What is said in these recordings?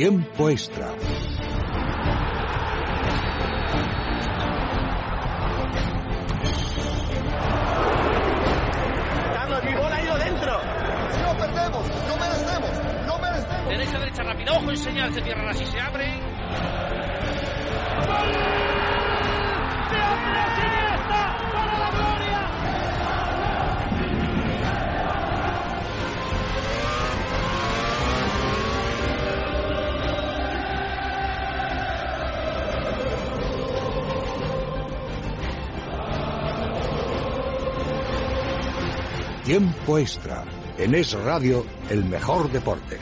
Tiempo extra. Carlos, mi bola ha ido dentro. No perdemos, no merecemos, no merecemos. Derecha, derecha, rápido. Ojo en señal, se cierran así, se abre. ¡Gol! ¡De Andrés Iniesta Tiempo extra. En Es Radio, el mejor deporte.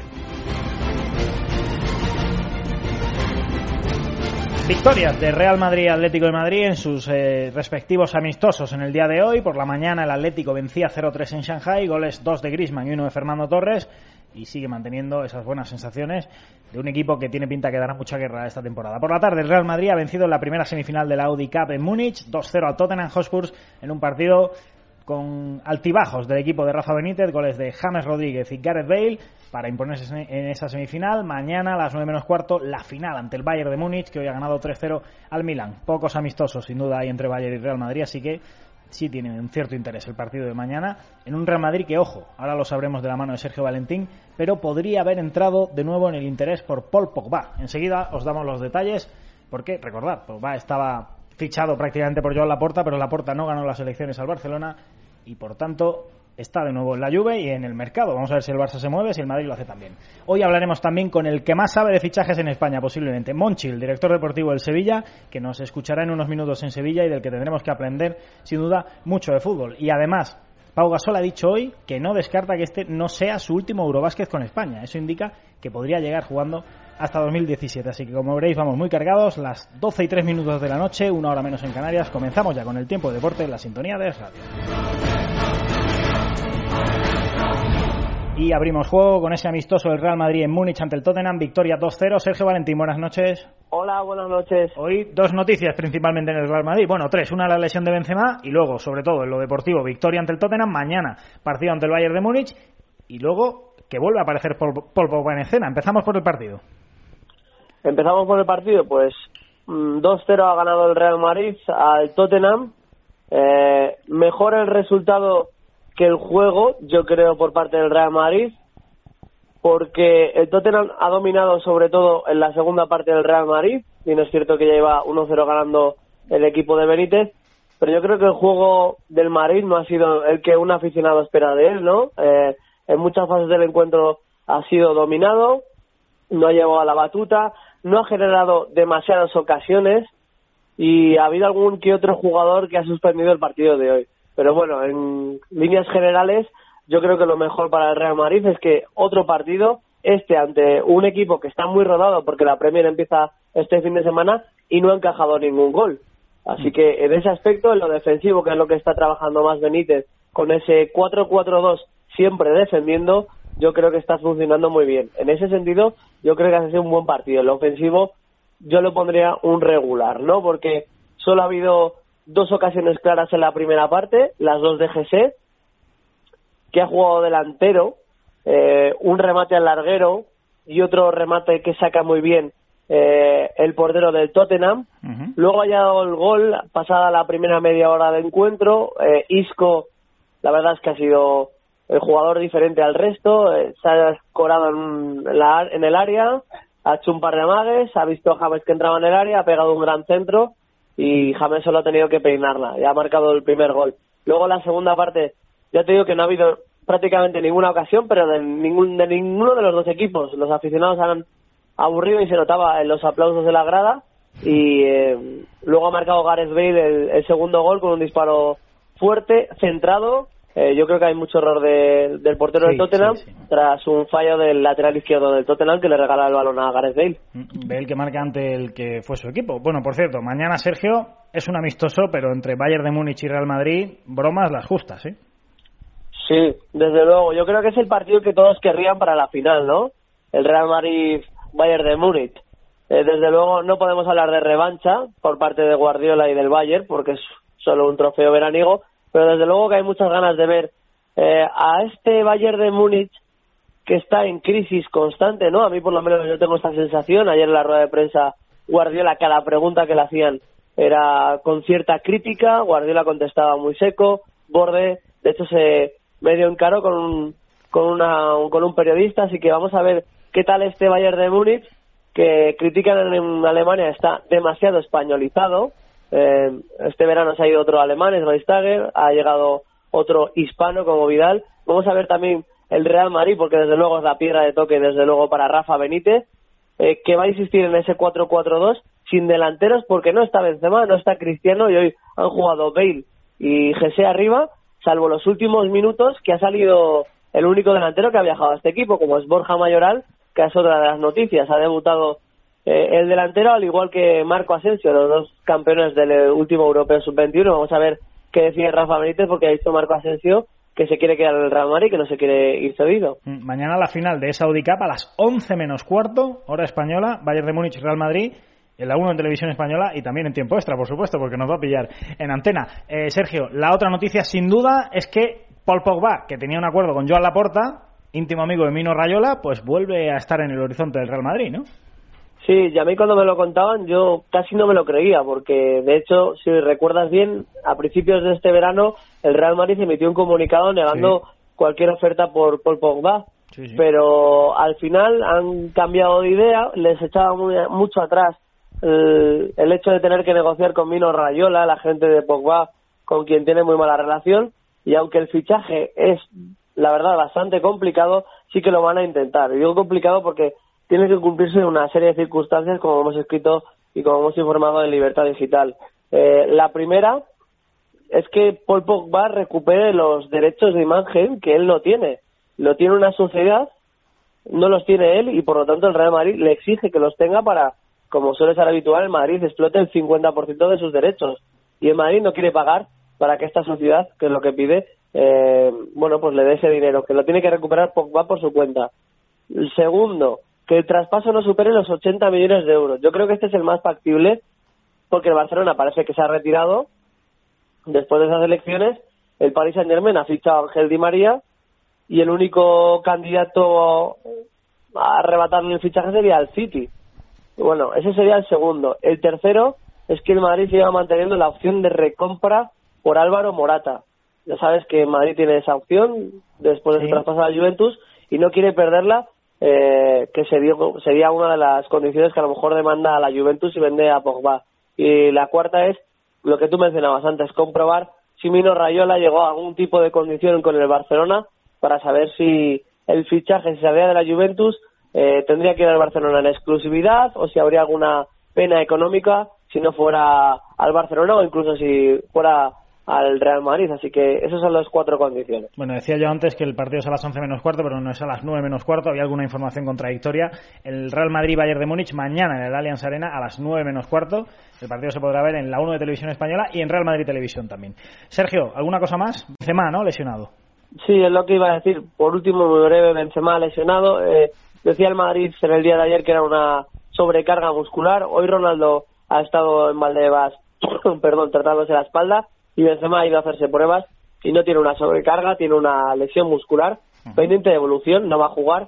Victorias de Real Madrid y Atlético de Madrid en sus eh, respectivos amistosos en el día de hoy. Por la mañana el Atlético vencía 0-3 en Shanghai, goles 2 de Griezmann y 1 de Fernando Torres y sigue manteniendo esas buenas sensaciones de un equipo que tiene pinta que dará mucha guerra esta temporada. Por la tarde el Real Madrid ha vencido en la primera semifinal de la Audi Cup en Múnich 2-0 a Tottenham Hotspur en un partido con altibajos del equipo de Rafa Benítez, goles de James Rodríguez y Gareth Bale para imponerse en esa semifinal. Mañana a las 9 menos cuarto, la final ante el Bayern de Múnich, que hoy ha ganado 3-0 al Milan. Pocos amistosos, sin duda, hay entre Bayern y Real Madrid, así que sí tiene un cierto interés el partido de mañana en un Real Madrid que, ojo, ahora lo sabremos de la mano de Sergio Valentín, pero podría haber entrado de nuevo en el interés por Paul Pogba. Enseguida os damos los detalles, porque, recordad, Pogba estaba fichado prácticamente por Joan Laporta, pero Laporta no ganó las elecciones al Barcelona y por tanto está de nuevo en la Juve y en el mercado. Vamos a ver si el Barça se mueve, si el Madrid lo hace también. Hoy hablaremos también con el que más sabe de fichajes en España, posiblemente, Monchi, el director deportivo del Sevilla, que nos escuchará en unos minutos en Sevilla y del que tendremos que aprender, sin duda, mucho de fútbol. Y además, Pau Gasol ha dicho hoy que no descarta que este no sea su último Eurobásquet con España. Eso indica que podría llegar jugando hasta 2017. Así que como veréis vamos muy cargados, las 12 y 3 minutos de la noche, una hora menos en Canarias. Comenzamos ya con el tiempo de deporte en la sintonía de Radio. Y abrimos juego con ese amistoso del Real Madrid en Múnich ante el Tottenham, victoria 2-0. Sergio Valentín, buenas noches. Hola, buenas noches. Hoy dos noticias principalmente en el Real Madrid. Bueno, tres. Una la lesión de Benzema y luego, sobre todo, en lo deportivo, victoria ante el Tottenham. Mañana, partido ante el Bayern de Múnich. Y luego, que vuelve a aparecer Paul, Paul Pogba en escena. Empezamos por el partido. Empezamos por el partido, pues 2-0 ha ganado el Real Madrid al Tottenham. Eh, mejor el resultado que el juego, yo creo, por parte del Real Madrid, porque el Tottenham ha dominado sobre todo en la segunda parte del Real Madrid, y no es cierto que ya iba 1-0 ganando el equipo de Benítez, pero yo creo que el juego del Madrid no ha sido el que un aficionado espera de él, ¿no? Eh, en muchas fases del encuentro ha sido dominado, no ha llevado a la batuta, no ha generado demasiadas ocasiones y ha habido algún que otro jugador que ha suspendido el partido de hoy. Pero bueno, en líneas generales, yo creo que lo mejor para el Real Madrid es que otro partido, este ante un equipo que está muy rodado porque la Premier empieza este fin de semana y no ha encajado ningún gol. Así que en ese aspecto, en lo defensivo, que es lo que está trabajando más Benítez, con ese 4-4-2 siempre defendiendo, yo creo que está funcionando muy bien. En ese sentido, yo creo que ha sido un buen partido. En lo ofensivo, yo le pondría un regular, ¿no? Porque solo ha habido dos ocasiones claras en la primera parte, las dos de GC, que ha jugado delantero, eh, un remate al larguero y otro remate que saca muy bien eh, el portero del Tottenham. Luego ha dado el gol pasada la primera media hora de encuentro. Eh, Isco, la verdad es que ha sido el jugador diferente al resto, eh, se ha escorado en, la, en el área, ha hecho un par de amagues, ha visto a James que entraba en el área, ha pegado un gran centro y James solo ha tenido que peinarla y ha marcado el primer gol. Luego la segunda parte, ya te digo que no ha habido prácticamente ninguna ocasión, pero de, ningún, de ninguno de los dos equipos. Los aficionados han aburrido y se notaba en los aplausos de la grada y eh, luego ha marcado Gareth Bale el, el segundo gol con un disparo fuerte, centrado eh, yo creo que hay mucho error de, del portero Sí, del Tottenham sí, sí. tras un fallo del lateral izquierdo del Tottenham que le regala el balón a Gareth Bale. Ve el que marca ante el que fue su equipo. Bueno, por cierto, mañana Sergio es un amistoso, pero entre Bayern de Múnich y Real Madrid, bromas las justas, ¿eh? Sí, desde luego. Yo creo que es el partido que todos querrían para la final, ¿no? El Real Madrid-Bayern de Múnich. Eh, desde luego no podemos hablar de revancha por parte de Guardiola y del Bayern porque es solo un trofeo veraniego, pero desde luego que hay muchas ganas de ver eh, a este Bayern de Múnich que está en crisis constante, ¿no? A mí por lo menos yo tengo esta sensación. Ayer en la rueda de prensa Guardiola cada pregunta que le hacían era con cierta crítica, Guardiola contestaba muy seco, borde, de hecho se medio encaró con un, con, una, con un periodista, así que vamos a ver qué tal este Bayern de Múnich, que critican en Alemania, está demasiado españolizado. Eh, este verano se ha ido otro alemán, Schweinsteiger, ha llegado otro hispano como Vidal. Vamos a ver también el Real Madrid, porque desde luego es la piedra de toque, desde luego para Rafa Benítez, eh, que va a insistir en ese 4-4-2 sin delanteros porque no está Benzema, no está Cristiano y hoy han jugado Bale y Jesse arriba, salvo los últimos minutos que ha salido el único delantero que ha viajado a este equipo, como es Borja Mayoral, que es otra de las noticias. Ha debutado eh, el delantero, al igual que Marco Asensio, los dos campeones del último Europeo Sub-21. Vamos a ver qué decide Rafa Benítez, porque ha visto Marco Asensio que se quiere quedar en el Real Madrid, que no se quiere ir cedido. Mm, mañana la final de esa Audi Cup a las 11 menos cuarto, hora española, Bayern de Múnich, Real Madrid en la 1 en televisión española y también en tiempo extra, por supuesto, porque nos va a pillar en antena. Eh, Sergio, la otra noticia sin duda es que Paul Pogba, que tenía un acuerdo con Joan Laporta, íntimo amigo de Mino Rayola, pues vuelve a estar en el horizonte del Real Madrid, ¿no? Sí, y a mí cuando me lo contaban yo casi no me lo creía, porque de hecho, si recuerdas bien, a principios de este verano el Real Madrid emitió un comunicado negando cualquier oferta por Paul Pogba. Pero al final han cambiado de idea, les echaba mucho atrás el, el, hecho de tener que negociar con Mino Rayola, la gente de Pogba, con quien tiene muy mala relación, y aunque el fichaje es, la verdad, bastante complicado, sí que lo van a intentar. Y digo complicado porque tiene que cumplirse una serie de circunstancias, como hemos escrito y como hemos informado en Libertad Digital. Eh, la primera es que Paul Pogba recupere los derechos de imagen que él no tiene. Lo tiene una sociedad, no los tiene él y por lo tanto el Real Madrid le exige que los tenga para como suele ser habitual, el Madrid explota el 50% de sus derechos. Y el Madrid no quiere pagar para que esta sociedad, que es lo que pide, eh, bueno, pues le dé ese dinero, que lo tiene que recuperar va por su cuenta. El segundo, que el traspaso no supere los 80 millones de euros. Yo creo que este es el más factible, porque el Barcelona parece que se ha retirado después de esas elecciones. El Paris Saint Germain ha fichado a Ángel Di María y el único candidato a arrebatarle el fichaje sería el City. Bueno, ese sería el segundo. El tercero es que el Madrid siga manteniendo la opción de recompra por Álvaro Morata. Ya sabes que Madrid tiene esa opción después de sí. traspasar a la Juventus y no quiere perderla, eh, que sería, sería una de las condiciones que a lo mejor demanda a la Juventus y vende a Pogba. Y la cuarta es lo que tú mencionabas antes, comprobar si Mino Rayola llegó a algún tipo de condición con el Barcelona para saber si el fichaje se salía de la Juventus eh, tendría que ir al Barcelona en exclusividad o si habría alguna pena económica si no fuera al Barcelona o incluso si fuera al Real Madrid. Así que esas son las cuatro condiciones. Bueno, decía yo antes que el partido es a las 11 menos cuarto, pero no es a las 9 menos cuarto. Había alguna información contradictoria. El Real Madrid-Bayern de Múnich mañana en el Allianz Arena a las 9 menos cuarto. El partido se podrá ver en la 1 de Televisión Española y en Real Madrid Televisión también. Sergio, ¿alguna cosa más? Benzema, ¿no? Lesionado. Sí, es lo que iba a decir. Por último, muy breve, Benzema lesionado. Eh, Decía el Madrid en el día de ayer que era una sobrecarga muscular. Hoy Ronaldo ha estado en Valdebebas, perdón, tratándose la espalda y Benzema ha ido a hacerse pruebas y no tiene una sobrecarga, tiene una lesión muscular pendiente de evolución, no va a jugar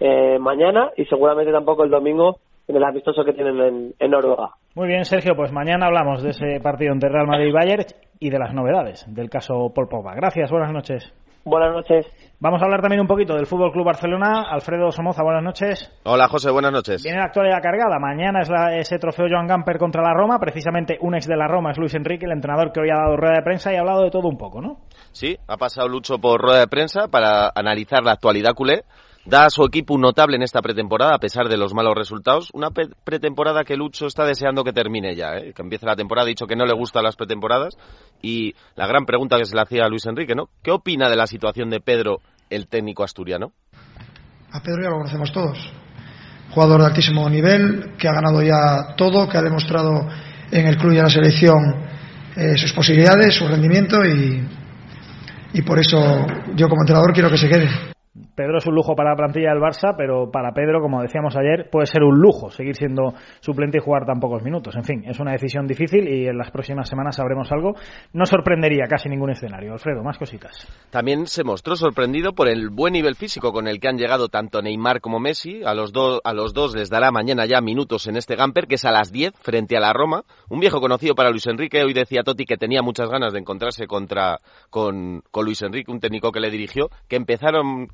eh, mañana y seguramente tampoco el domingo en el amistoso que tienen en, en, Noruega. Muy bien, Sergio, pues mañana hablamos de ese partido entre Real Madrid y Bayern y de las novedades del caso Paul Pogba. Gracias, buenas noches. Buenas noches. Vamos a hablar también un poquito del Fútbol Club Barcelona. Alfredo Somoza, buenas noches. Hola, José, buenas noches. Viene la actualidad cargada. Mañana es la, ese trofeo Joan Gamper contra la Roma. Precisamente un ex de la Roma es Luis Enrique, el entrenador que hoy ha dado rueda de prensa y ha hablado de todo un poco, ¿no? Sí, ha pasado Lucho por rueda de prensa para analizar la actualidad culé. Da a su equipo un notable en esta pretemporada, a pesar de los malos resultados. Una pretemporada que Lucho está deseando que termine ya, ¿eh? que empiece la temporada. Ha dicho que no le gustan las pretemporadas. Y la gran pregunta que se le hacía a Luis Enrique, ¿no? ¿Qué opina de la situación de Pedro, el técnico asturiano? A Pedro ya lo conocemos todos. Jugador de altísimo nivel, que ha ganado ya todo, que ha demostrado en el club y en la selección eh, sus posibilidades, su rendimiento y, y por eso yo como entrenador quiero que se quede Pedro es un lujo para la plantilla del Barça, pero para Pedro, como decíamos ayer, puede ser un lujo seguir siendo suplente y jugar tan pocos minutos. En fin, es una decisión difícil y en las próximas semanas sabremos algo. No sorprendería casi ningún escenario. Alfredo, más cositas. También se mostró sorprendido por el buen nivel físico con el que han llegado tanto Neymar como Messi. A los, a los dos les dará mañana ya minutos en este Gamper, que es a las 10 frente a la Roma. Un viejo conocido para Luis Enrique. Hoy decía Totti que tenía muchas ganas de encontrarse contra, con, Luis Enrique, un técnico que le dirigió, que Empezaron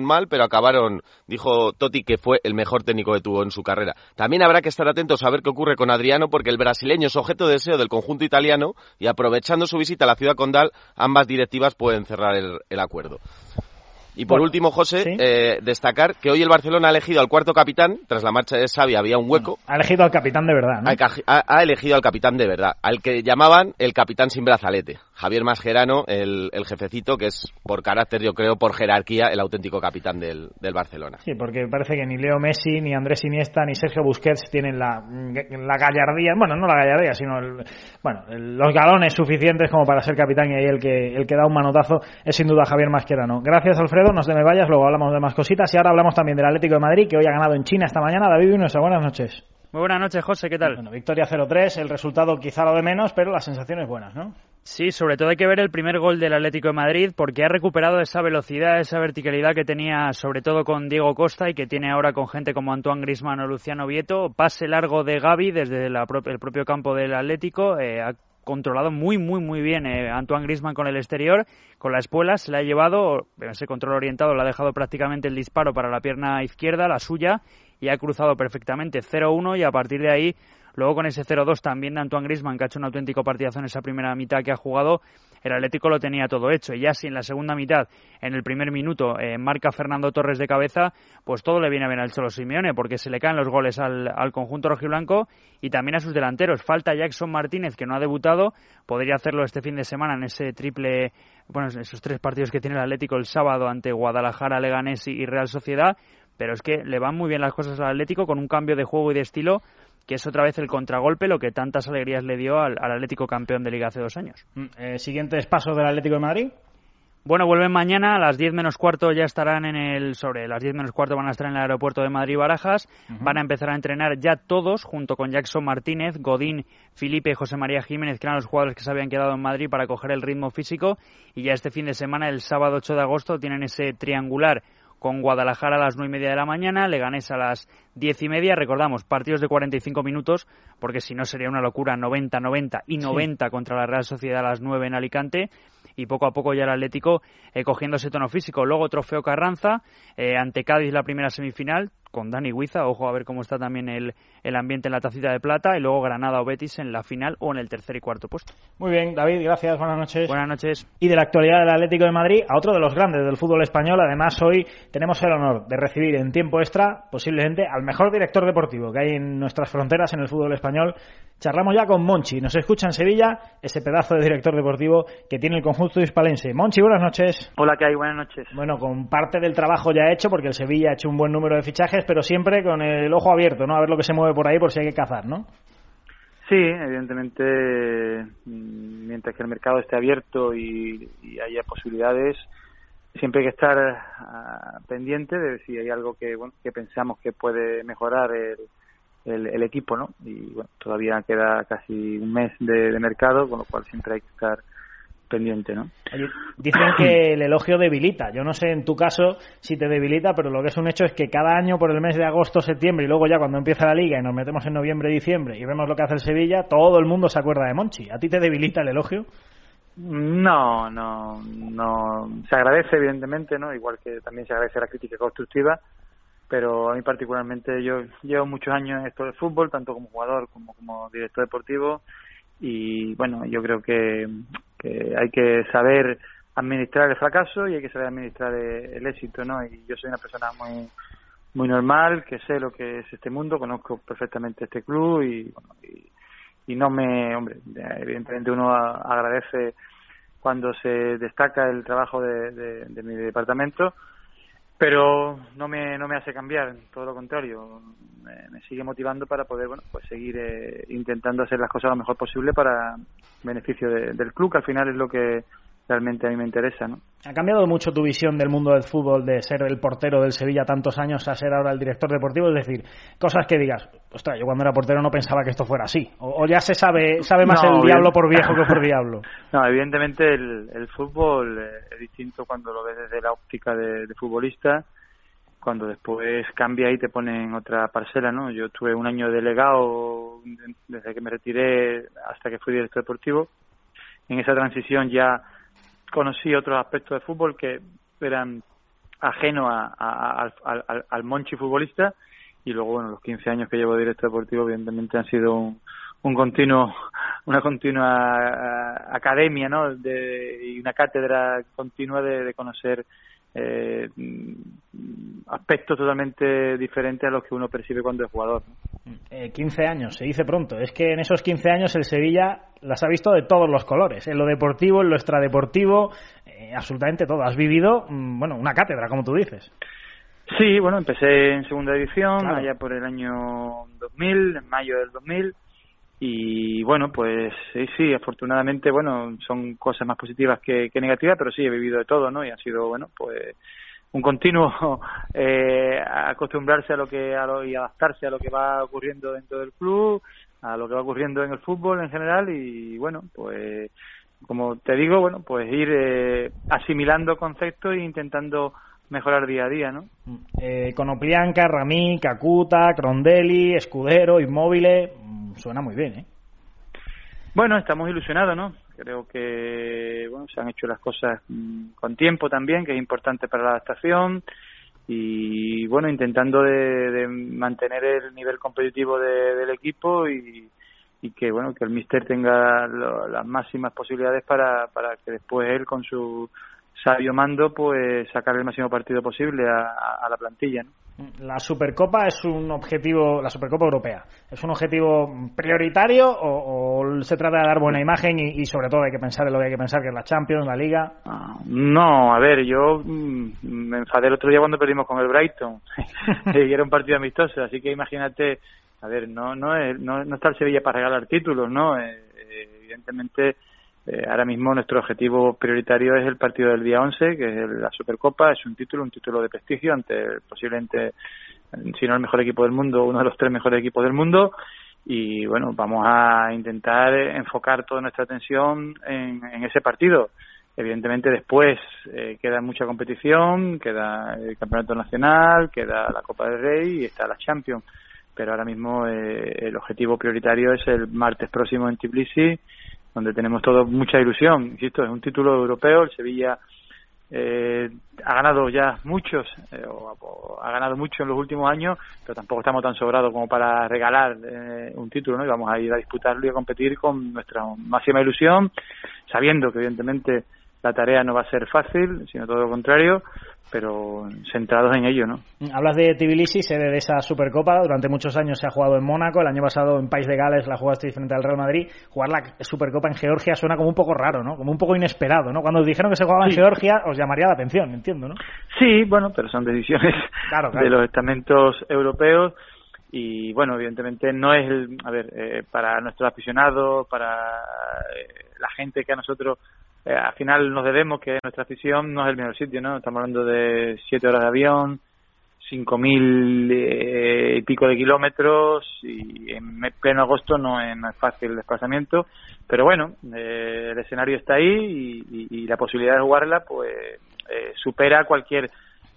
mal, pero acabaron, dijo Totti, que fue el mejor técnico que tuvo en su carrera. También habrá que estar atentos a ver qué ocurre con Adriano, porque el brasileño es objeto de deseo del conjunto italiano y aprovechando su visita a la ciudad condal, ambas directivas pueden cerrar el acuerdo. Y por último, José, eh, destacar que hoy el Barcelona ha elegido al cuarto capitán, tras la marcha de Xavi había un hueco. ha elegido al capitán de verdad, ¿no? Ha, elegido al capitán de verdad, al que llamaban el capitán sin brazalete. Javier Mascherano, el, el jefecito, que es por carácter, yo creo, por jerarquía, el auténtico capitán del, del, Barcelona. Sí, porque parece que ni Leo Messi, ni Andrés Iniesta, ni Sergio Busquets tienen la, la gallardía, bueno, no la gallardía, sino el, bueno, los galones suficientes como para ser capitán y ahí el que, el que da un manotazo es sin duda Javier Mascherano. Gracias, Alfredo nos de me vayas, luego hablamos de más cositas y ahora hablamos también del Atlético de Madrid que hoy ha ganado en China esta mañana. David Nuestra, buenas noches. Muy buenas noches, José, ¿qué tal? Bueno, victoria 0-3, el resultado quizá lo de menos, pero las sensaciones buenas, ¿no? Sí, sobre todo hay que ver el primer gol del Atlético de Madrid porque ha recuperado esa velocidad, esa verticalidad que tenía sobre todo con Diego Costa y que tiene ahora con gente como Antoine Grisman o Luciano Vieto. Pase largo de Gaby desde el propio campo del Atlético, eh, controlado muy, muy, muy bien eh, Antoine Grisman con el exterior, con la espuela, se le ha llevado, ese control orientado, le ha dejado prácticamente el disparo para la pierna izquierda, la suya, y ha cruzado perfectamente 0-1 y a partir de ahí, luego con ese 0-2 también de Antoine Grisman, que ha hecho un auténtico partidazo en esa primera mitad que ha jugado, el Atlético lo tenía todo hecho. Y ya si en la segunda mitad, en el primer minuto, eh, marca Fernando Torres de cabeza, pues todo le viene a bien al Cholo Simeone, porque se le caen los goles al, al conjunto rojiblanco y también a sus delanteros. Falta Jackson Martínez, que no ha debutado, podría hacerlo este fin de semana en ese triple, bueno, esos tres partidos que tiene el Atlético el sábado ante Guadalajara, Leganés y Real Sociedad, pero es que le van muy bien las cosas al Atlético con un cambio de juego y de estilo que es otra vez el contragolpe, lo que tantas alegrías le dio al, Atlético campeón de Liga hace dos años. Mm, eh, ¿Siguientes pasos del Atlético de Madrid? Bueno, vuelven mañana a las 10 menos cuarto, ya estarán en el. Sobre las 10 menos cuarto van a estar en el aeropuerto de Madrid-Barajas. Van a empezar a entrenar ya todos, junto con Jackson Martínez, Godín, Felipe y José María Jiménez, que eran los jugadores que se habían quedado en Madrid para coger el ritmo físico. Y ya este fin de semana, el sábado 8 de agosto, tienen ese triangular con Guadalajara a las nueve y media de la mañana, Leganés a las diez y media. Recordamos, partidos de 45 minutos, porque si no sería una locura 90-90 y 90 contra la Real Sociedad a las 9 en Alicante. Y poco a poco ya el Atlético eh, cogiendo ese tono físico. Luego trofeo Carranza, eh, ante Cádiz la primera semifinal, con Dani Huiza, ojo a ver cómo está también el, el ambiente en la tacita de plata, y luego Granada o Betis en la final o en el tercer y cuarto puesto. Muy bien, David, gracias, buenas noches. Buenas noches. Y de la actualidad del Atlético de Madrid a otro de los grandes del fútbol español, además hoy tenemos el honor de recibir en tiempo extra, posiblemente, al mejor director deportivo que hay en nuestras fronteras en el fútbol español. Charlamos ya con Monchi, nos escucha en Sevilla ese pedazo de director deportivo que tiene el conjunto hispalense. Monchi, buenas noches. Hola, ¿qué hay? Buenas noches. Bueno, con parte del trabajo ya hecho, porque el Sevilla ha hecho un buen número de fichajes, pero siempre con el ojo abierto, ¿no? A ver lo que se mueve por ahí por si hay que cazar, ¿no? Sí, evidentemente, mm, mientras que el mercado esté abierto y, haya posibilidades, siempre hay que estar ah, pendiente de si hay algo que, bueno, que pensamos que puede mejorar el, el, equipo, ¿no? Y bueno, todavía queda casi un mes de mercado, con lo cual siempre hay que estar pendiente, ¿no? Dicen que el elogio debilita. Yo no sé en tu caso si te debilita, pero lo que es un hecho es que cada año por el mes de agosto, septiembre y luego ya cuando empieza la liga y nos metemos en noviembre, diciembre y vemos lo que hace el Sevilla, todo el mundo se acuerda de Monchi. ¿A ti te debilita el elogio? No, no, no. Se agradece evidentemente, ¿no? Igual que también se agradece la crítica constructiva, pero a mí particularmente yo llevo muchos años en esto del fútbol, tanto como jugador como como director deportivo y bueno, yo creo que, hay que saber administrar el fracaso y hay que saber administrar el, éxito, ¿no? Y yo soy una persona muy muy normal, que sé lo que es este mundo, conozco perfectamente este club y, bueno, y, no me, hombre, evidentemente uno agradece cuando se destaca el trabajo de mi departamento, pero no me, no me hace cambiar, todo lo contrario, me, sigue motivando para poder bueno pues seguir eh, intentando hacer las cosas lo mejor posible para beneficio del club, que al final es lo que realmente a mí me interesa, ¿no? ¿Ha cambiado mucho tu visión del mundo del fútbol de ser el portero del Sevilla tantos años a ser ahora el director deportivo? Es decir, cosas que digas, ostras, yo cuando era portero no pensaba que esto fuera así. O, ya se sabe sabe más el diablo por viejo que por diablo. No, evidentemente el, fútbol eh, es distinto cuando lo ves desde la óptica de, de, futbolista, cuando después cambia y te pone en otra parcela, ¿no? Yo tuve un año delegado desde que me retiré hasta que fui director deportivo. En esa transición ya conocí otros aspectos de fútbol que eran ajenos a, al, monchi futbolista y luego bueno los 15 años que llevo de director deportivo evidentemente han sido un, continuo una continua academia no de, y una cátedra continua de conocer eh, aspectos totalmente diferentes a los que uno percibe cuando es jugador. Eh, 15 años, se dice pronto. Es que en esos 15 años el Sevilla las ha visto de todos los colores, en lo deportivo, en lo extradeportivo, eh, absolutamente todo. Has vivido, mm, bueno, una cátedra, como tú dices. Sí, bueno, empecé en segunda división allá por el año 2000, en mayo del 2000 y bueno pues sí sí afortunadamente bueno son cosas más positivas que, negativas pero sí he vivido de todo no y ha sido bueno pues un continuo eh, acostumbrarse a lo que a lo, y adaptarse a lo que va ocurriendo dentro del club a lo que va ocurriendo en el fútbol en general y bueno pues como te digo bueno pues ir eh, asimilando conceptos e intentando mejorar día a día, ¿no? Eh, Conoplianca, Ramí, Cacuta, Crondelli, Escudero, Inmóviles, suena muy bien, ¿eh? Bueno, estamos ilusionados, ¿no? Creo que bueno, se han hecho las cosas mm, con tiempo también, que es importante para la adaptación y bueno, intentando de, mantener el nivel competitivo del equipo y, que bueno, que el míster tenga las máximas posibilidades para, para que después él con su sabio mando pues sacar el máximo partido posible a, la plantilla. La Supercopa es un objetivo, la Supercopa Europea, ¿es un objetivo prioritario o, se trata de dar buena imagen y, sobre todo hay que pensar en lo que hay que pensar, que es la Champions, la Liga? Ah, no, a ver, yo mm, me enfadé el otro día cuando perdimos con el Brighton y era un partido amistoso, así que imagínate, a ver, no no, no, no está el Sevilla para regalar títulos, ¿no? Eh, eh, evidentemente eh, ahora mismo nuestro objetivo prioritario es el partido del día 11, que es la Supercopa, es un título, un título de prestigio ante posiblemente, si no el mejor equipo del mundo, uno de los tres mejores equipos del mundo. Y bueno, vamos a intentar enfocar toda nuestra atención en, ese partido. Evidentemente después eh, queda mucha competición, queda el Campeonato Nacional, queda la Copa del Rey y está la Champions. Pero ahora mismo eh, el objetivo prioritario es el martes próximo en Tbilisi donde tenemos todos mucha ilusión. Insisto, es un título europeo, el Sevilla eh, ha ganado ya muchos, eh, o, ha ganado mucho en los últimos años, pero tampoco estamos tan sobrados como para regalar eh, un título, ¿no? Y vamos a ir a disputarlo y a competir con nuestra máxima ilusión, sabiendo que evidentemente la tarea no va a ser fácil, sino todo lo contrario, pero centrados en ello, ¿no? Hablas de Tbilisi, sede de esa Supercopa, durante muchos años se ha jugado en Mónaco, el año pasado en País de Gales la jugaste frente al Real Madrid, jugar la Supercopa en Georgia suena como un poco raro, ¿no? Como un poco inesperado, ¿no? Cuando dijeron que se jugaba en Georgia os llamaría la atención, entiendo, ¿no? Sí, bueno, pero son decisiones de los estamentos europeos y bueno, evidentemente no es, el, a ver, eh, para nuestros aficionados, para eh, la gente que a nosotros eh, al final nos debemos que nuestra afición no es el mejor sitio, ¿no? Estamos hablando de siete horas de avión, cinco mil eh, y pico de kilómetros y en pleno agosto no es, fácil el desplazamiento, pero bueno, eh, el escenario está ahí y, la posibilidad de jugarla pues supera cualquier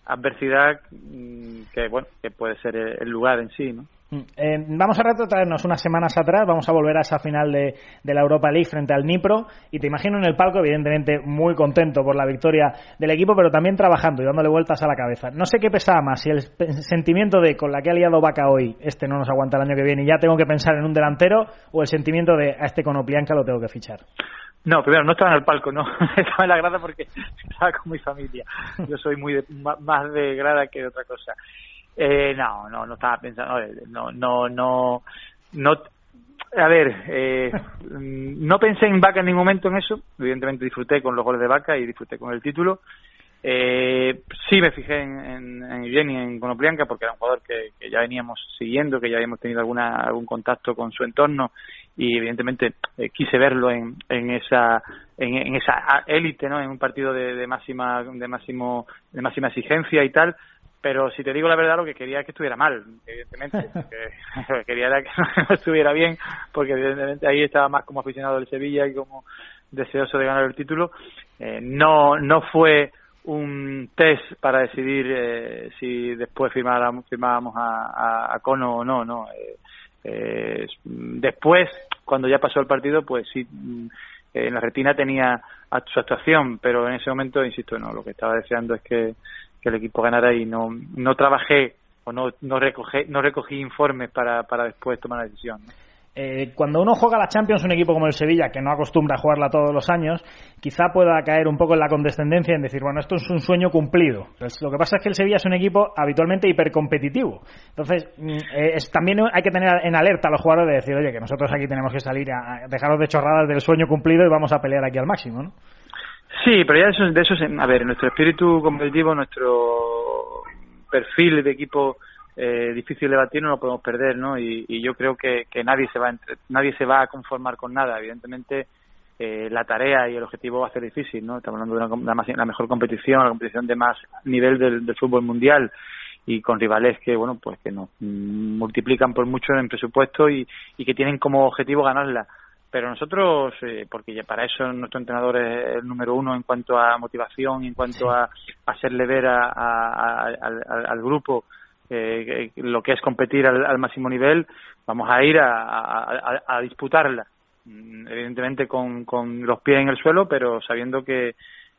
adversidad mm, que bueno que puede ser el lugar en sí, ¿no? Mm, eh, vamos a retrotraernos unas semanas atrás, vamos a volver a esa final de, la Europa League frente al Nipro y te imagino en el palco, evidentemente muy contento por la victoria del equipo, pero también trabajando y dándole vueltas a la cabeza. No sé qué pesaba más, si el sentimiento de con la que ha liado Vaca hoy, este no nos aguanta el año que viene y ya tengo que pensar en un delantero, o el sentimiento de a este Conoplianca lo tengo que fichar. No, primero no estaba en el palco, no, estaba en la grada porque estaba con mi familia. Yo soy muy más de grada que de otra cosa. Eh, no, no, no estaba pensando, no, no, no, no, a ver, eh, no pensé en Vaca en ningún momento en eso, evidentemente disfruté con los goles de Vaca y disfruté con el título. Eh, sí me fijé en, en, en Jenny, en Conoplianca, porque era un jugador que, que, ya veníamos siguiendo, que ya habíamos tenido alguna, algún contacto con su entorno y evidentemente eh, quise verlo en, en esa en, esa élite no en un partido de, de máxima de máximo de máxima exigencia y tal pero si te digo la verdad lo que quería es que estuviera mal evidentemente lo que quería era que no estuviera bien porque evidentemente ahí estaba más como aficionado del Sevilla y como deseoso de ganar el título. Eh, no no fue un test para decidir eh, si después firmábamos, firmábamos a, a, a, Cono o no no. Eh, eh, después cuando ya pasó el partido pues sí en la retina tenía su actuación pero en ese momento insisto no lo que estaba deseando es que que el equipo ganara y no, no trabajé o no, no, recogí, no recogí informes para, para después tomar la decisión. Eh, cuando uno juega la Champions, un equipo como el Sevilla, que no acostumbra a jugarla todos los años, quizá pueda caer un poco en la condescendencia en decir, bueno, esto es un sueño cumplido. Pues lo que pasa es que el Sevilla es un equipo habitualmente hipercompetitivo. Entonces, mm, eh, también hay que tener en alerta a los jugadores de decir, oye, que nosotros aquí tenemos que salir a, a dejaros de chorradas del sueño cumplido y vamos a pelear aquí al máximo, ¿no? Sí, pero ya de eso, de eso a ver, nuestro espíritu competitivo, nuestro perfil de equipo eh, difícil de batir no lo podemos perder, ¿no? Y, yo creo que, que nadie se va a nadie se va a conformar con nada. Evidentemente, eh, la tarea y el objetivo va a ser difícil, ¿no? Estamos hablando de una, una, la mejor competición, la competición de más nivel del, del fútbol mundial y con rivales que bueno pues que nos multiplican por mucho en presupuesto y, y que tienen como objetivo ganarla pero nosotros, eh, porque ya para eso nuestro entrenador es el número uno en cuanto a motivación, en cuanto a, hacerle ver a, a, al, al, grupo eh, lo que es competir al, al, máximo nivel, vamos a ir a, a disputarla. Mm, evidentemente con, con los pies en el suelo, pero sabiendo que,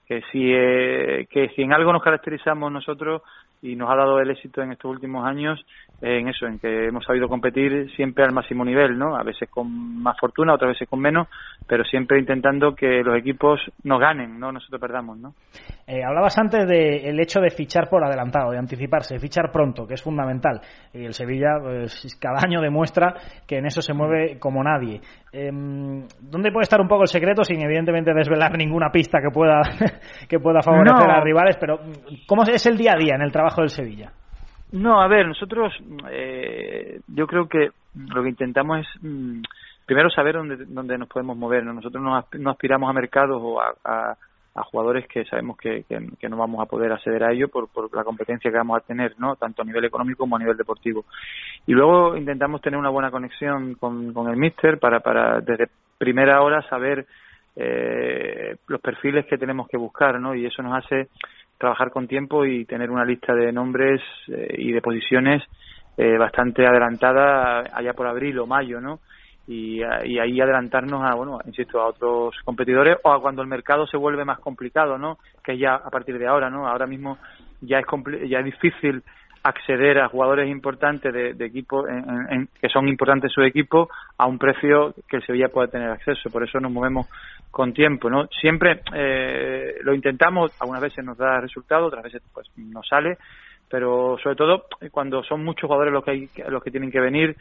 que si, eh, que si en algo nos caracterizamos nosotros y nos ha dado el éxito en estos últimos años en eso, en que hemos sabido competir siempre al máximo nivel, ¿no? A veces con más fortuna, otras veces con menos, pero siempre intentando que los equipos nos ganen, no nosotros perdamos, ¿no? Eh, hablabas antes del hecho de fichar por adelantado, de anticiparse, de fichar pronto, que es fundamental. Y el Sevilla, pues, cada año demuestra que en eso se mueve como nadie. Eh, ¿Dónde puede estar un poco el secreto, sin evidentemente desvelar ninguna pista que pueda, que pueda favorecer No. a rivales? Pero, ¿cómo es el día a día en el trabajo del Sevilla? No, a ver, nosotros eh, yo creo que lo que intentamos es mm, primero saber dónde, dónde nos podemos mover. ¿no? Nosotros no, asp- no aspiramos a mercados o a, a, jugadores que sabemos que, no vamos a poder acceder a ello por, por la competencia que vamos a tener, ¿no? tanto a nivel económico como a nivel deportivo. Y luego intentamos tener una buena conexión con, con el míster para, para desde primera hora saber eh, los perfiles que tenemos que buscar, ¿no? Y eso nos hace trabajar con tiempo y tener una lista de nombres eh, y de posiciones eh, bastante adelantada allá por abril o mayo, ¿no? Y, y, ahí adelantarnos a, bueno, insisto, a otros competidores o a cuando el mercado se vuelve más complicado, ¿no? Que ya a partir de ahora, ¿no? Ahora mismo ya es ya es difícil acceder a jugadores importantes de, de equipo en, en, que son importantes su equipo a un precio que el Sevilla pueda tener acceso. Por eso nos movemos con tiempo, ¿no? Siempre eh, lo intentamos, algunas veces nos da resultado, otras veces pues no sale, pero sobre todo cuando son muchos jugadores los que hay, los que tienen que venir,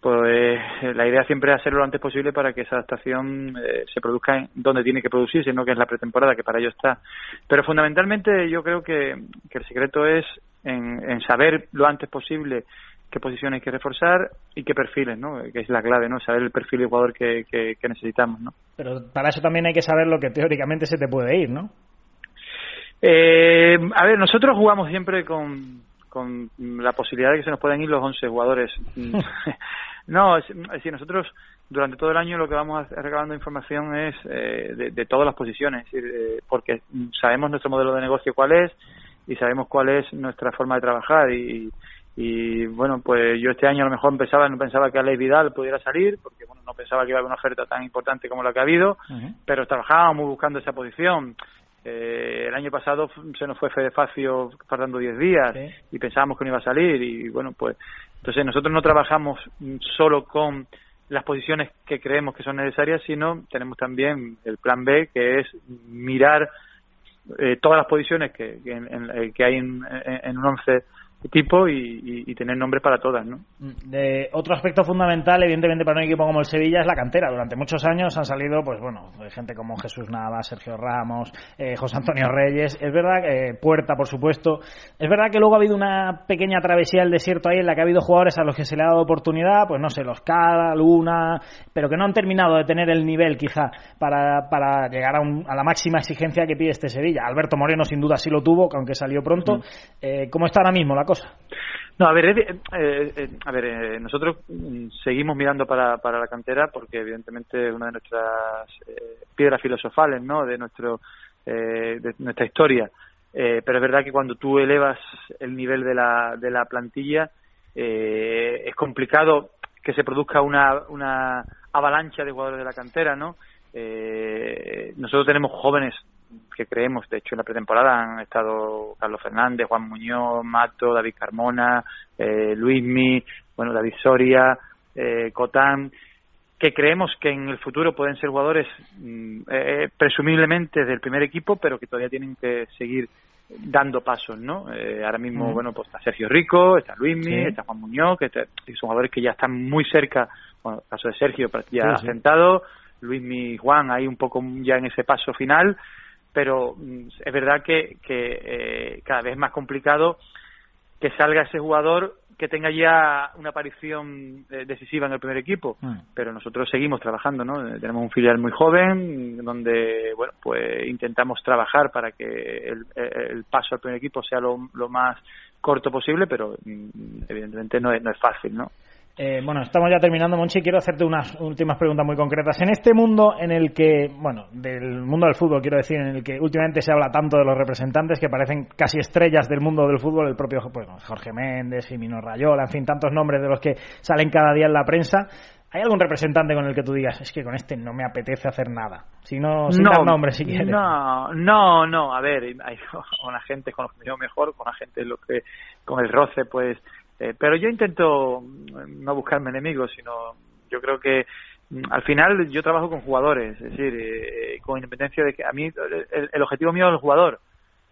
pues la idea siempre es hacerlo lo antes posible para que esa adaptación eh, se produzca en donde tiene que producirse, no que es la pretemporada, que para ello está. Pero fundamentalmente yo creo que, que el secreto es en, en, saber lo antes posible qué posiciones hay que reforzar y qué perfiles, ¿no? Que es la clave, ¿no? Saber el perfil de jugador que, que, que necesitamos, ¿no? Pero para eso también hay que saber lo que teóricamente se te puede ir, ¿no? Eh, a ver, nosotros jugamos siempre con, con la posibilidad de que se nos puedan ir los 11 jugadores. no, es, es, decir, nosotros durante todo el año lo que vamos recabando información es eh, de, de, todas las posiciones, es decir, eh, porque sabemos nuestro modelo de negocio cuál es y sabemos cuál es nuestra forma de trabajar y, y bueno, pues yo este año a lo mejor pensaba, no pensaba que Alex Vidal pudiera salir, porque bueno, no pensaba que iba a haber una oferta tan importante como la que ha habido, uh -huh. pero trabajábamos buscando esa posición. Eh, el año pasado se nos fue Fede Facio faltando 10 días sí. y pensábamos que no iba a salir y bueno, pues entonces nosotros no trabajamos solo con las posiciones que creemos que son necesarias, sino tenemos también el plan B, que es mirar eh, todas las posiciones que, que, en, en, que hay en, en un once tipo y, y, tener nombres para todas, ¿no? De otro aspecto fundamental, evidentemente, para un equipo como el Sevilla es la cantera. Durante muchos años han salido, pues bueno, gente como Jesús Navas, Sergio Ramos, eh, José Antonio Reyes. Es verdad eh, Puerta, por supuesto. Es verdad que luego ha habido una pequeña travesía del desierto ahí en la que ha habido jugadores a los que se le ha dado oportunidad, pues no sé, los Cada, Luna, pero que no han terminado de tener el nivel quizá para, para llegar a, a la máxima exigencia que pide este Sevilla. Alberto Moreno sin duda sí lo tuvo, aunque salió pronto. Eh, ¿Cómo está ahora mismo la cosa? No, a ver, eh, eh, a ver, eh, nosotros mm, seguimos mirando para, para la cantera porque evidentemente es una de nuestras piedras filosofales, ¿no? De nuestro de nuestra historia. pero es verdad que cuando tú elevas el nivel de la de la plantilla es complicado que se produzca una una avalancha de jugadores de la cantera, ¿no? nosotros tenemos jóvenes que creemos. De hecho, en la pretemporada han estado Carlos Fernández, Juan Muñoz, Mato, David Carmona, eh, Luismi, bueno, David Soria, eh, Cotán, que creemos que en el futuro pueden ser jugadores mm, eh, presumiblemente del primer equipo, pero que todavía tienen que seguir dando pasos, ¿no? Eh, ahora mismo, bueno, pues está Sergio Rico, está Luismi, está Juan Muñoz, que, son jugadores que ya están muy cerca, bueno, el caso de Sergio ya ha sentado, Luismi y Juan ahí un poco ya en ese paso final, pero mm, es verdad que, que eh, cada vez es más complicado que salga ese jugador que tenga ya una aparición eh, decisiva en el primer equipo, mm. pero nosotros seguimos trabajando, ¿no? Eh, tenemos un filial muy joven donde, bueno, pues intentamos trabajar para que el, el paso al primer equipo sea lo, lo más corto posible, pero mm, evidentemente no es, no es fácil, ¿no? Eh, bueno, estamos ya terminando, Monchi. Quiero hacerte unas últimas preguntas muy concretas. En este mundo en el que, bueno, del mundo del fútbol, quiero decir, en el que últimamente se habla tanto de los representantes que parecen casi estrellas del mundo del fútbol, el propio bueno, Jorge Méndez, Jimino Rayola, en fin, tantos nombres de los que salen cada día en la prensa. ¿Hay algún representante con el que tú digas, es que con este no me apetece hacer nada? Si no, sin dar nombre, si quieres. No, no, no. A ver, hay con la gente con los que me mejor, con la gente lo que, con el roce, pues eh, pero yo intento mm, no buscarme enemigos, sino yo creo que mm, al final yo trabajo con jugadores, es decir, eh, con independencia de que a mí el, objetivo mío es el jugador.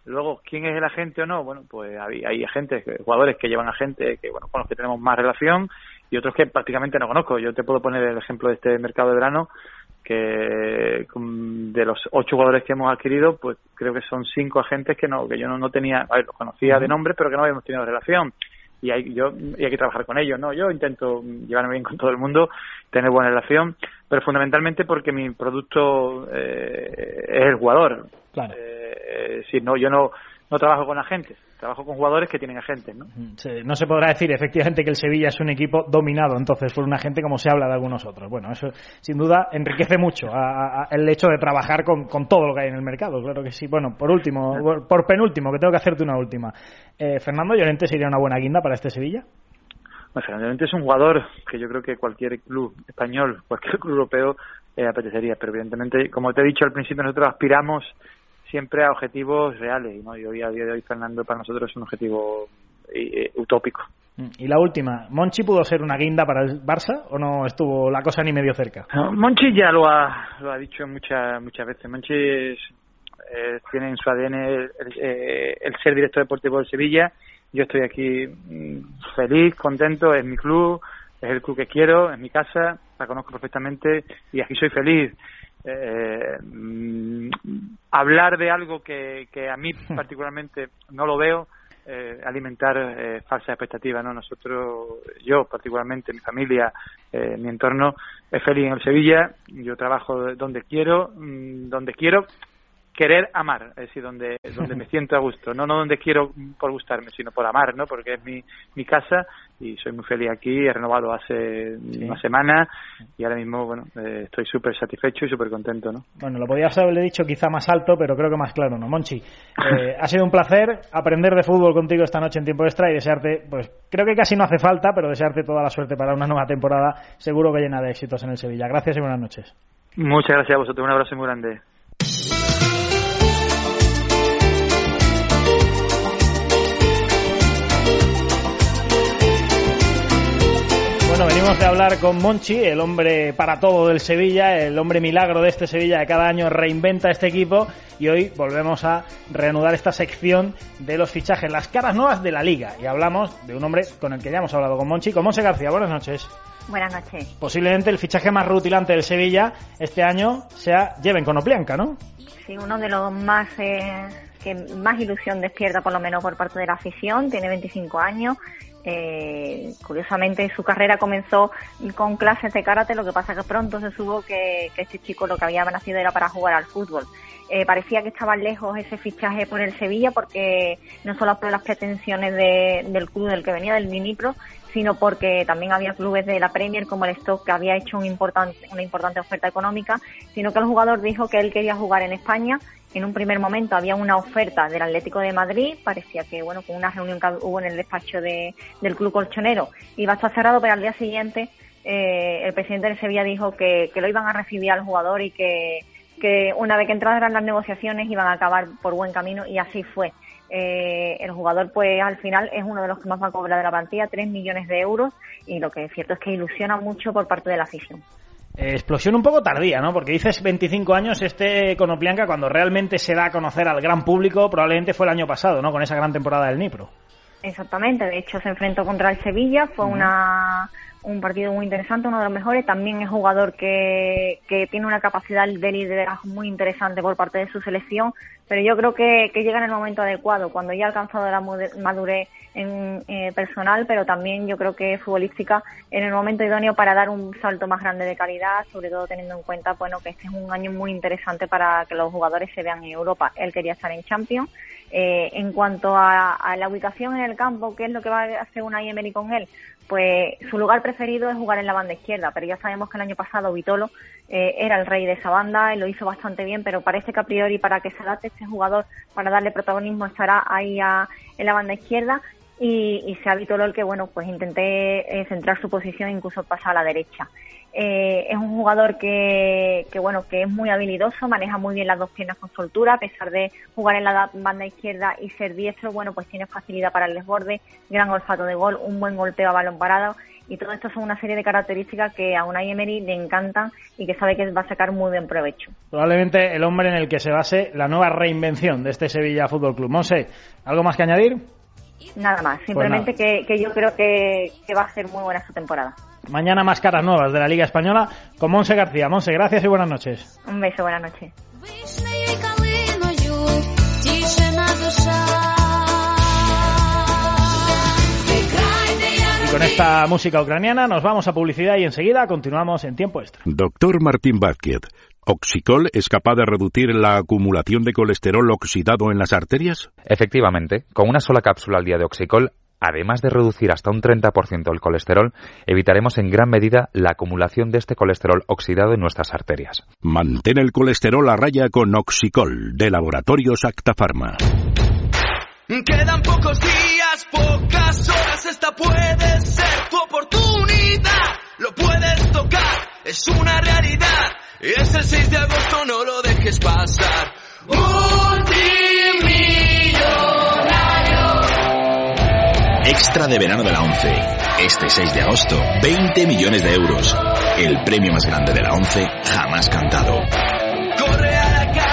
Luego, ¿quién es el agente o no? Bueno, pues hay, hay agentes, jugadores que llevan a gente que, bueno, con los que tenemos más relación y otros que prácticamente no conozco. Yo te puedo poner el ejemplo de este mercado de verano, que de los ocho jugadores que hemos adquirido, pues creo que son cinco agentes que no que yo no, no tenía, a ver, los conocía de nombre, pero que no habíamos tenido relación y hay, yo, y hay que trabajar con ellos, ¿no? Yo intento llevarme bien con todo el mundo, tener buena relación, pero fundamentalmente porque mi producto eh, es el jugador. Claro. Eh, si no, yo no, no trabajo con agentes, trabajo con jugadores que tienen agentes, ¿no? no se podrá decir efectivamente que el Sevilla es un equipo dominado entonces por un agente como se habla de algunos otros. Bueno, eso sin duda enriquece mucho el hecho de trabajar con, con, todo lo que hay en el mercado, claro que sí. Bueno, por último, por penúltimo, que tengo que hacerte una última. Eh, ¿Fernando Llorente sería una buena guinda para este Sevilla? Bueno, Fernando Llorente es un jugador que yo creo que cualquier club español, cualquier club europeo eh, apetecería, pero evidentemente, como te he dicho al principio, nosotros aspiramos siempre a objetivos reales. ¿no? Y hoy, a día de hoy, Fernando, para nosotros es un objetivo eh, utópico. Mm, y la última, ¿Monchi pudo ser una guinda para el Barça o no estuvo la cosa ni medio cerca? Monchi ya lo ha, lo ha dicho muchas muchas veces. Monchi tiene en su ADN el, eh, el, ser director deportivo de Sevilla. Yo estoy aquí mm, feliz, contento, es mi club, es el club que quiero, es mi casa, la conozco perfectamente y aquí soy feliz eh, mm, hablar de algo que, que a mí particularmente no lo veo, eh, alimentar eh, falsas expectativas. ¿no? Nosotros, yo particularmente, mi familia, eh, mi entorno, es feliz en el Sevilla, yo trabajo donde quiero, mm, donde quiero querer amar, es decir, donde, donde me siento a gusto, no, no donde quiero por gustarme, sino por amar, ¿no? Porque es mi, mi casa y soy muy feliz aquí, he renovado hace una semana y ahora mismo, bueno, eh, estoy súper satisfecho y súper contento, ¿no? Bueno, lo podías haberle dicho quizá más alto, pero creo que más claro, ¿no? Monchi, eh, ha sido un placer aprender de fútbol contigo esta noche en tiempo extra y desearte, pues creo que casi no hace falta, pero desearte toda la suerte para una nueva temporada, seguro que llena de éxitos en el Sevilla. Gracias y buenas noches. Muchas gracias a vosotros, un abrazo muy grande. Bueno, venimos de hablar con Monchi, el hombre para todo del Sevilla, el hombre milagro de este Sevilla que cada año reinventa este equipo y hoy volvemos a reanudar esta sección de los fichajes, las caras nuevas de la liga y hablamos de un hombre con el que ya hemos hablado con Monchi, con Monse García. Buenas noches. Buenas noches. Posiblemente el fichaje más rutilante del Sevilla este año sea Lleven Conoplianca, ¿no? Sí, uno de los más eh, que más ilusión despierta por lo menos por parte de la afición, tiene 25 años, eh, curiosamente su carrera comenzó con clases de karate, lo que pasa que pronto se supo que, este chico lo que había nacido era para jugar al fútbol. Eh, parecía que estaba lejos ese fichaje por el Sevilla porque no solo por las pretensiones del club del que venía, del Minipro, sino porque también había clubes de la Premier como el Stock que había hecho una importante oferta económica, sino que el jugador dijo que él quería jugar en España en un primer momento había una oferta del Atlético de Madrid, parecía que, bueno, con una reunión que hubo en el despacho de, del Club Colchonero iba a estar cerrado, pero al día siguiente eh, el presidente de Sevilla dijo que, lo iban a recibir al jugador y que, que una vez que entraran las negociaciones iban a acabar por buen camino y así fue. Eh, el jugador, pues al final es uno de los que más va a cobrar de la plantilla, 3 millones de euros, y lo que es cierto es que ilusiona mucho por parte de la afición. Eh, explosión un poco tardía, ¿no? Porque dices 25 años, este Conoplianca, cuando realmente se da a conocer al gran público, probablemente fue el año pasado, ¿no? Con esa gran temporada del Nipro. Exactamente, de hecho se enfrentó contra el Sevilla, fue una, un partido muy interesante, uno de los mejores. También es jugador que, que tiene una capacidad de liderazgo muy interesante por parte de su selección, pero yo creo que, que llega en el momento adecuado, cuando ya ha alcanzado la madurez en, eh, personal, pero también yo creo que futbolística en el momento idóneo para dar un salto más grande de calidad, sobre todo teniendo en cuenta bueno que este es un año muy interesante para que los jugadores se vean en Europa. Él quería estar en Champions. Eh, en cuanto a, a, la ubicación en el campo, ¿qué es lo que va a hacer una Emery con él? pues su lugar preferido es jugar en la banda izquierda, pero ya sabemos que el año pasado Vitolo eh, era el rey de esa banda y lo hizo bastante bien, pero parece que a priori para que se adapte este jugador, para darle protagonismo, estará ahí en la banda izquierda y, y sea Vitolo el que, bueno, pues intenté eh, centrar su posición incluso pasar a la derecha. Eh, es un jugador que, que, bueno, que es muy habilidoso, maneja muy bien las dos piernas con soltura, a pesar de jugar en la banda izquierda y ser diestro, bueno, pues tiene facilidad para el desborde, gran olfato de gol, un buen golpeo a balón parado y todo esto son una serie de características que a Unai Emery le encantan y que sabe que va a sacar muy buen provecho. Probablemente el hombre en el que se base la nueva reinvención de este Sevilla Fútbol Club. Monse, ¿algo más que añadir? Nada más, pues simplemente que, que, yo creo que, que va a ser muy buena su temporada. Mañana más caras nuevas de la Liga Española con Monse García. Monse, gracias y buenas noches. Un beso, buenas noches. Y con esta música ucraniana nos vamos a publicidad y enseguida continuamos en tiempo extra. Doctor Martín Vázquez, ¿Oxicol es capaz de reducir la acumulación de colesterol oxidado en las arterias? Efectivamente, con una sola cápsula al día de Oxicol además de reducir hasta un 30% el colesterol, evitaremos en gran medida la acumulación de este colesterol oxidado en nuestras arterias. Mantén el colesterol a raya con Oxicol, de Laboratorios Acta Pharma. Quedan pocos días, pocas horas, esta puede ser tu oportunidad. Lo puedes tocar, es una realidad. Es el 6 de agosto, no lo dejes pasar. Extra de verano de la 11. Este 6 de agosto, 20 millones de euros. El premio más grande de la 11 jamás cantado. Corre a la calle.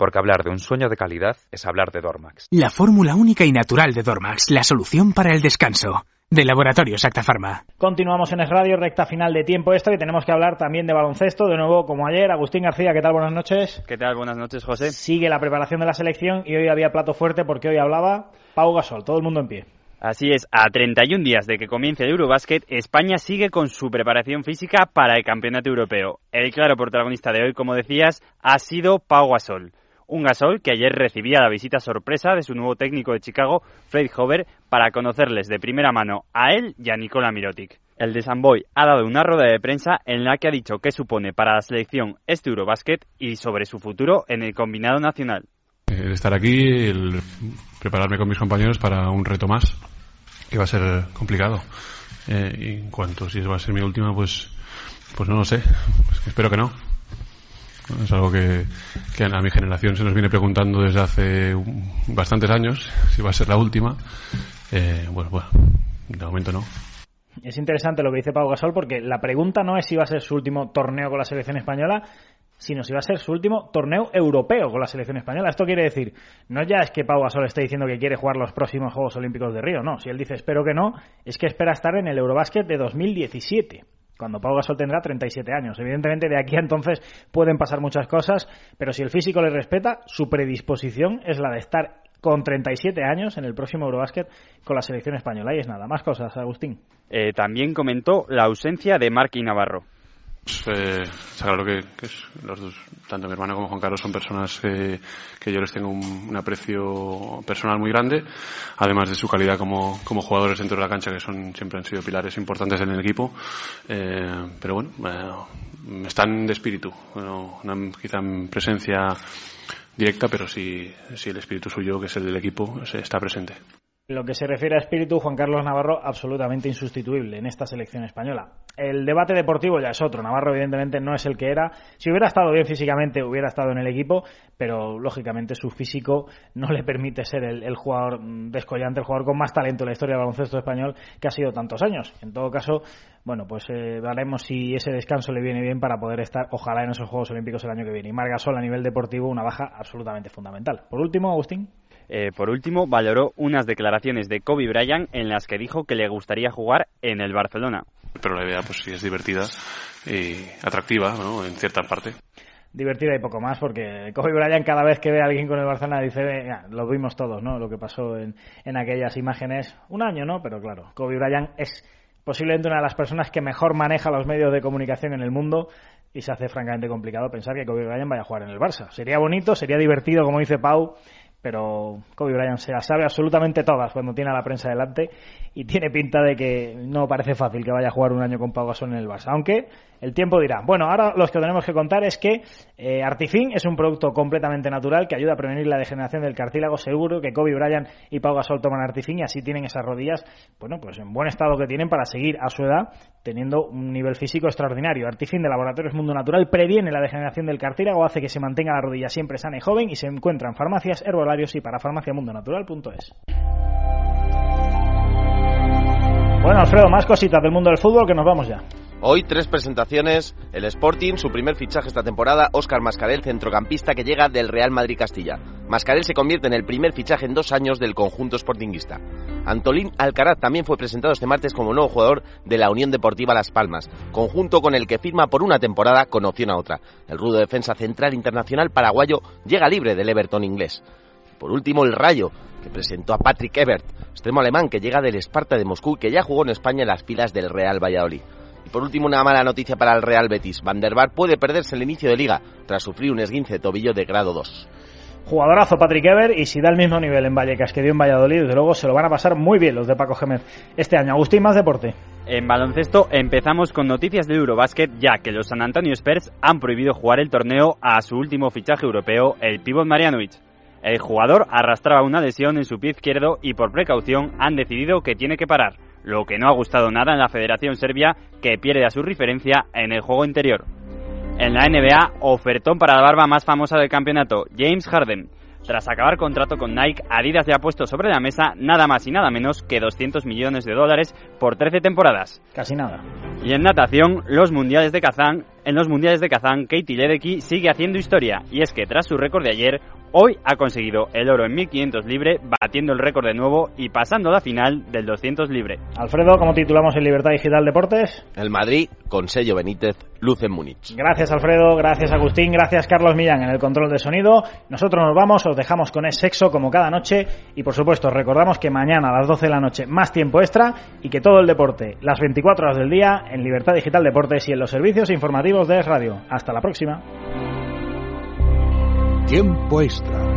porque hablar de un sueño de calidad es hablar de Dormax. La fórmula única y natural de Dormax, la solución para el descanso. De Laboratorio Acta Pharma. Continuamos en Es Radio, recta final de tiempo esto y tenemos que hablar también de baloncesto, de nuevo como ayer. Agustín García, ¿qué tal? Buenas noches. ¿Qué tal? Buenas noches, José. Sigue la preparación de la selección y hoy había plato fuerte porque hoy hablaba Pau Gasol, todo el mundo en pie. Así es, a 31 días de que comience el Eurobasket, España sigue con su preparación física para el Campeonato Europeo. El claro protagonista de hoy, como decías, ha sido Pau Gasol. Un Gasol que ayer recibía la visita sorpresa de su nuevo técnico de Chicago, Fred Hover, para conocerles de primera mano a él y a Nikola Mirotic. El de Samboy ha dado una rueda de prensa en la que ha dicho qué supone para la selección este Eurobasket y sobre su futuro en el combinado nacional. El estar aquí, el prepararme con mis compañeros para un reto más, que va a ser complicado. Eh, en cuanto si va a ser mi última, pues, pues no lo sé. Pues espero que no. Es algo que, a mi generación se nos viene preguntando desde hace bastantes años, si va a ser la última. Eh, bueno, bueno, de momento no. Es interesante lo que dice Pau Gasol porque la pregunta no es si va a ser su último torneo con la selección española, sino si va a ser su último torneo europeo con la selección española. Esto quiere decir, no ya es que Pau Gasol esté diciendo que quiere jugar los próximos Juegos Olímpicos de Río, no. Si él dice espero que no, es que espera estar en el Eurobásquet de 2017 cuando Pau Gasol tendrá 37 años. Evidentemente, de aquí a entonces pueden pasar muchas cosas, pero si el físico le respeta, su predisposición es la de estar con 37 años en el próximo Eurobásquet con la selección española. Y es nada, más cosas, Agustín. Eh, también comentó la ausencia de Marky Navarro. Eh, claro que, los dos, tanto mi hermano como Juan Carlos, son personas que, yo les tengo un, aprecio personal muy grande, además de su calidad como, jugadores dentro de la cancha, que son siempre han sido pilares importantes en el equipo. Eh, pero bueno, eh, están de espíritu, no, no quizá en presencia directa, pero sí, sí el espíritu suyo, que es el del equipo, está presente. Lo que se refiere a espíritu, Juan Carlos Navarro, absolutamente insustituible en esta selección española. El debate deportivo ya es otro. Navarro, evidentemente, no es el que era. Si hubiera estado bien físicamente, hubiera estado en el equipo, pero lógicamente su físico no le permite ser el, jugador descollante, el jugador con más talento en la historia del baloncesto español que ha sido tantos años. En todo caso, bueno, pues eh, veremos si ese descanso le viene bien para poder estar, ojalá, en esos Juegos Olímpicos el año que viene. Y Margasol, a nivel deportivo, una baja absolutamente fundamental. Por último, Agustín. Eh, por último, valoró unas declaraciones de Kobe Bryant en las que dijo que le gustaría jugar en el Barcelona. Pero la idea, pues sí, es divertida y atractiva, ¿no? En cierta parte. Divertida y poco más, porque Kobe Bryant cada vez que ve a alguien con el Barcelona dice, ya, lo vimos todos, ¿no? Lo que pasó en, en aquellas imágenes. Un año, ¿no? Pero claro, Kobe Bryant es posiblemente una de las personas que mejor maneja los medios de comunicación en el mundo y se hace francamente complicado pensar que Kobe Bryant vaya a jugar en el Barça. Sería bonito, sería divertido, como dice Pau, pero Kobe Bryant se las sabe absolutamente todas cuando tiene a la prensa delante y tiene pinta de que no parece fácil que vaya a jugar un año con Pau Gasol en el Barça, aunque el tiempo dirá. Bueno, ahora lo que tenemos que contar es que eh, Artifin es un producto completamente natural que ayuda a prevenir la degeneración del cartílago. Seguro que Kobe Bryant y Pau Gasol toman Artifin y así tienen esas rodillas, bueno, pues en buen estado que tienen para seguir a su edad teniendo un nivel físico extraordinario. Artifin de Laboratorios Mundo Natural previene la degeneración del cartílago, hace que se mantenga la rodilla siempre sana y joven y se encuentra en farmacias, herbolarios y para farmaciamundonatural.es. Bueno, Alfredo, más cositas del mundo del fútbol que nos vamos ya. Hoy tres presentaciones, el Sporting, su primer fichaje esta temporada, Óscar Mascarel, centrocampista que llega del Real Madrid Castilla. Mascarel se convierte en el primer fichaje en dos años del conjunto sportinguista. Antolín Alcaraz también fue presentado este martes como nuevo jugador de la Unión Deportiva Las Palmas, conjunto con el que firma por una temporada con opción a otra. El rudo defensa central internacional paraguayo llega libre del Everton inglés. Por último, el Rayo, que presentó a Patrick Ebert, extremo alemán que llega del Esparta de Moscú que ya jugó en España en las filas del Real Valladolid. Por último, una mala noticia para el Real Betis. Van der Bar puede perderse el inicio de liga tras sufrir un esguince de tobillo de grado 2. Jugadorazo Patrick Ever y si da el mismo nivel en Vallecas que dio en Valladolid, desde luego se lo van a pasar muy bien los de Paco Gémez este año. Agustín, más deporte. En baloncesto empezamos con noticias del Eurobasket ya que los San Antonio Spurs han prohibido jugar el torneo a su último fichaje europeo, el pívot Marianovic. El jugador arrastraba una lesión en su pie izquierdo y por precaución han decidido que tiene que parar, lo que no ha gustado nada en la Federación Serbia que pierde a su referencia en el juego interior. En la NBA, ofertón para la barba más famosa del campeonato, James Harden. Tras acabar contrato con Nike, Adidas ya ha puesto sobre la mesa nada más y nada menos que 200 millones de dólares por 13 temporadas. Casi nada. Y en natación, los mundiales de Kazán, en los mundiales de Kazán, Katie Ledecky sigue haciendo historia, y es que tras su récord de ayer, hoy ha conseguido el oro en 1500 libre, batiendo el récord de nuevo y pasando la final del 200 libre. Alfredo, ¿cómo titulamos en Libertad Digital Deportes? El Madrid, con sello Benítez, luz en Múnich. Gracias Alfredo, gracias Agustín, gracias Carlos Millán en el control de sonido. Nosotros nos vamos, os dejamos con Es Sexo como cada noche y por supuesto recordamos que mañana a las 12 de la noche más tiempo extra y que todo el deporte, las 24 horas del día en Libertad Digital Deportes y en los servicios informativos de Es Radio. Hasta la próxima. Tiempo extra.